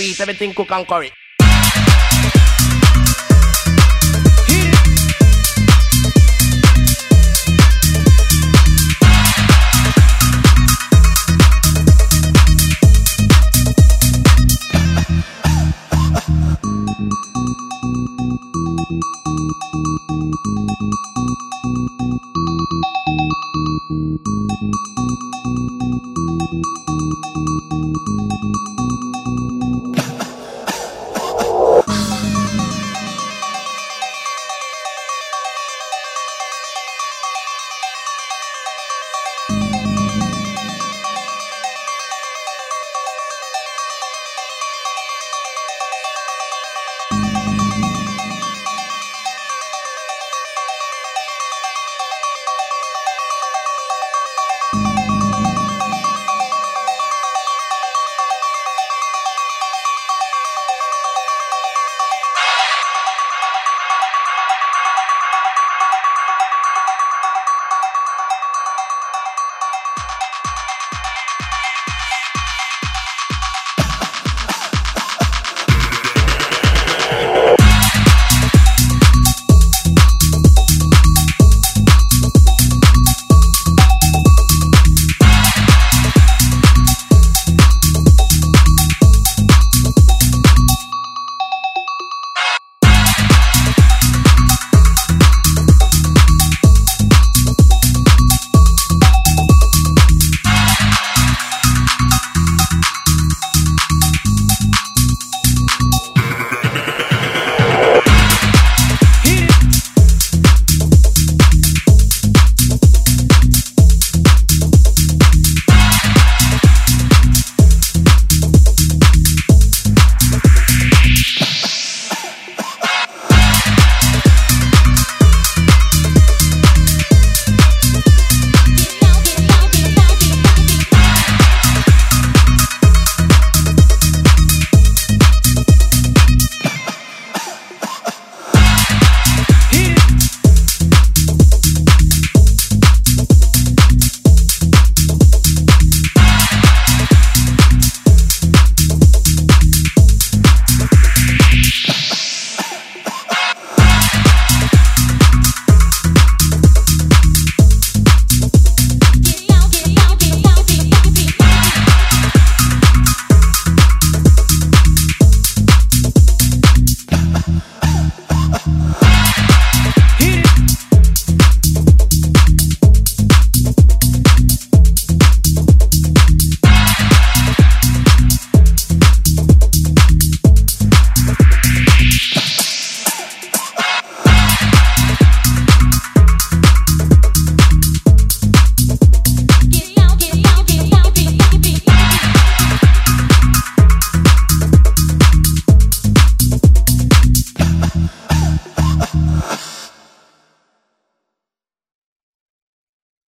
eat, everything cook and curry.